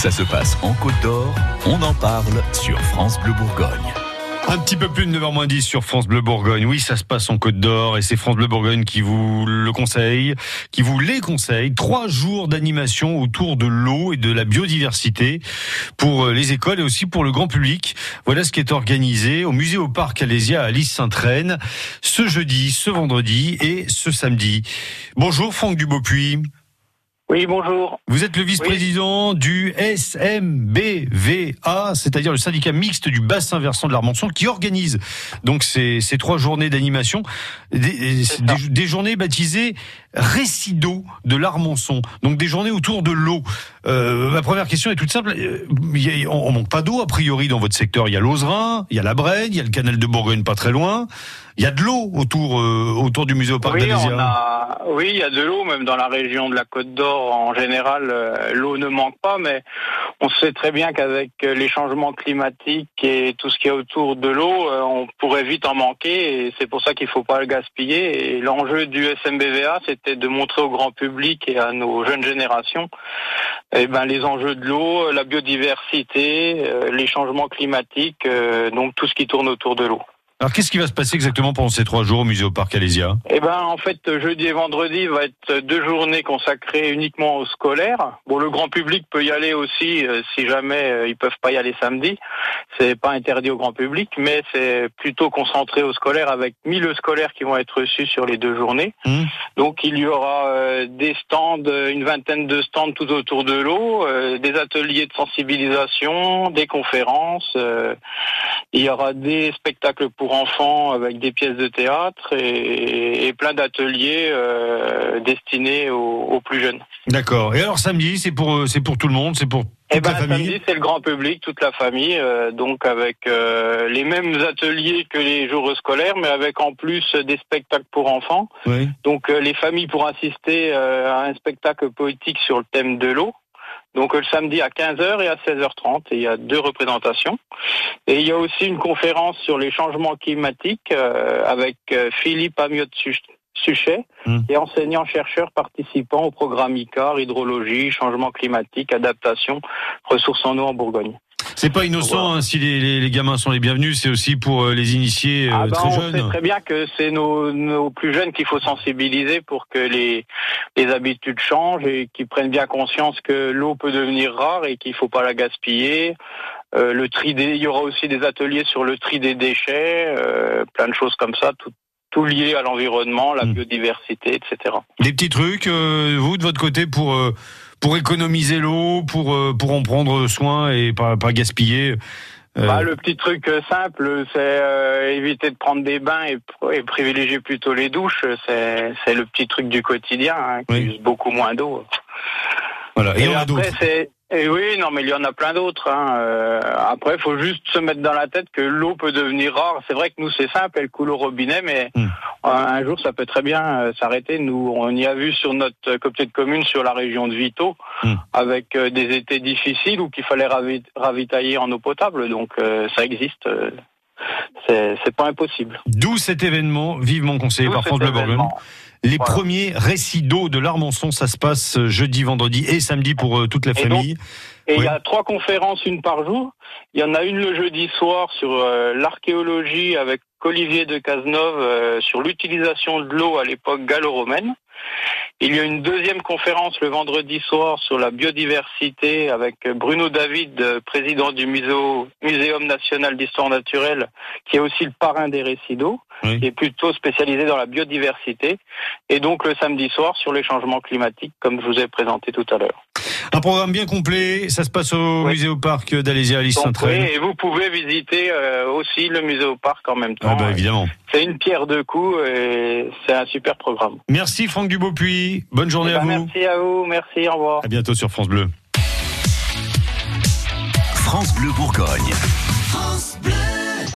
Ça se passe en Côte d'Or, on en parle sur France Bleu Bourgogne. Un petit peu plus de 9h10 sur France Bleu Bourgogne. Oui, ça se passe en Côte d'Or et c'est France Bleu Bourgogne qui vous le conseille, qui vous les conseille. Trois jours d'animation autour de l'eau et de la biodiversité pour euh, les écoles et aussi pour le grand public. Voilà ce qui est organisé au musée au parc Alésia à Lys Sainte-Reine ce jeudi, ce vendredi et ce samedi. Bonjour Franck Dubeaupuis. Oui, bonjour. Vous êtes le vice-président du SMBVA, c'est-à-dire le syndicat mixte du bassin versant de l'Armançon, qui organise donc ces, ces trois journées d'animation, des, des, des, journées baptisées récits d'eau de l'Armançon, donc des journées autour de l'eau. Euh, ma première question est toute simple. Euh, a, on manque pas d'eau a priori dans votre secteur. Il y a l'Oserin, il y a la Brenne, il y a le canal de Bourgogne pas très loin. Il y a de l'eau autour euh, autour du musée au parc oui, a, oui, il y a de l'eau, même dans la région de la Côte d'Or en général, euh, l'eau ne manque pas, mais on sait très bien qu'avec euh, les changements climatiques et tout ce qui est autour de l'eau, euh, on pourrait vite en manquer, et c'est pour ça qu'il ne faut pas le gaspiller. Et l'enjeu du SMBVA, c'était de montrer au grand public et à nos jeunes générations, eh ben les enjeux de l'eau, la biodiversité, les changements climatiques, donc tout ce qui tourne autour de l'eau. Alors qu'est-ce qui va se passer exactement pendant ces trois jours au musée au parc Alésia Eh ben en fait jeudi et vendredi va être deux journées consacrées uniquement aux scolaires. Bon le grand public peut y aller aussi euh, si jamais euh, ils peuvent pas y aller samedi. C'est pas interdit au grand public, mais c'est plutôt concentré aux scolaires avec 1000 scolaires qui vont être reçus sur les deux journées. Mmh. Donc il y aura euh, des stands, une vingtaine de stands tout autour de l'eau, euh, des ateliers de sensibilisation, des conférences. Euh, il y aura des spectacles pour enfants avec des pièces de théâtre et, et plein d'ateliers euh, destinés aux, aux, plus jeunes. D'accord. Et alors samedi, c'est pour euh, c'est pour tout le monde, c'est pour toute eh ben, la famille? Samedi, c'est le grand public, toute la famille, euh, donc avec euh, les mêmes ateliers que les jours scolaires, mais avec en plus des spectacles pour enfants. Oui. Donc les familles pourront assister à un spectacle poétique sur le thème de l'eau. Donc le samedi à 15h et à 16h30, et il y a deux représentations. Et il y a aussi une conférence sur les changements climatiques euh, avec euh, Philippe Amiot-Suchet Hmm. et enseignants-chercheurs participant au programme ICAR, hydrologie, changement climatique, adaptation, ressources en eau en Bourgogne. C'est pas innocent Voilà. hein, si les, les, les gamins sont les bienvenus, c'est aussi pour euh, les initiés euh, Ah ben, très on jeunes. sait très bien que c'est nos, nos plus jeunes qu'il faut sensibiliser pour que les, les habitudes changent et qu'ils prennent bien conscience que l'eau peut devenir rare et qu'il faut pas la gaspiller. Euh, le tri des, il y aura aussi des ateliers sur le tri des déchets, euh, plein de choses comme ça, tout, tout lié à l'environnement, la Mm. biodiversité, etc. Des petits trucs, euh, vous de votre côté pour pour économiser l'eau, pour euh, pour en prendre soin et pas pas gaspiller. euh, Bah, le petit truc euh, simple, c'est euh, éviter de prendre des bains et, pr- et privilégier plutôt les douches. C'est c'est le petit truc du quotidien hein, qui Oui. use beaucoup moins d'eau. voilà. Et, Et après. Et oui, non, mais il y en a plein d'autres. Hein. Euh, après, il faut juste se mettre dans la tête que l'eau peut devenir rare. C'est vrai que nous, c'est simple, elle coule au robinet, mais Hmm. Un, un jour, ça peut très bien euh, s'arrêter. Nous, on y a vu sur notre euh, comité de commune sur la région de Vito, Hmm. avec euh, des étés difficiles où qu'il fallait ravi- ravitailler en eau potable. Donc, ça existe. C'est pas impossible. D'où cet événement vivement conseillé par France Bleu Bourgogne. Les Voilà. premiers récits d'eau de l'Armançon, ça se passe euh, jeudi, vendredi et samedi pour euh, toute la Et famille. Et il Oui. y a trois conférences, une par jour. Il y en a une le jeudi soir sur euh, l'archéologie avec Olivier de Cazeneuve euh, sur l'utilisation de l'eau à l'époque gallo-romaine. Il y a une deuxième conférence le vendredi soir sur la biodiversité avec Bruno David, président du Muséo- Muséum national d'histoire naturelle, qui est aussi le parrain des récits d'eau, Oui. qui est plutôt spécialisé dans la biodiversité. Et donc le samedi soir sur les changements climatiques, comme je vous ai présenté tout à l'heure. Un programme bien complet. Ça se passe au Oui. musée au parc d'Alésia, Sainte-Reine. oui, et vous pouvez visiter euh, aussi le musée au parc en même temps. Ah bah, évidemment. c'est une pierre deux coups et c'est un super programme. Merci Franck Dubeaupuis. Bonne journée Eh à ben, vous. merci à vous, merci, au revoir. À bientôt sur France Bleu. France Bleu Bourgogne. France Bleu.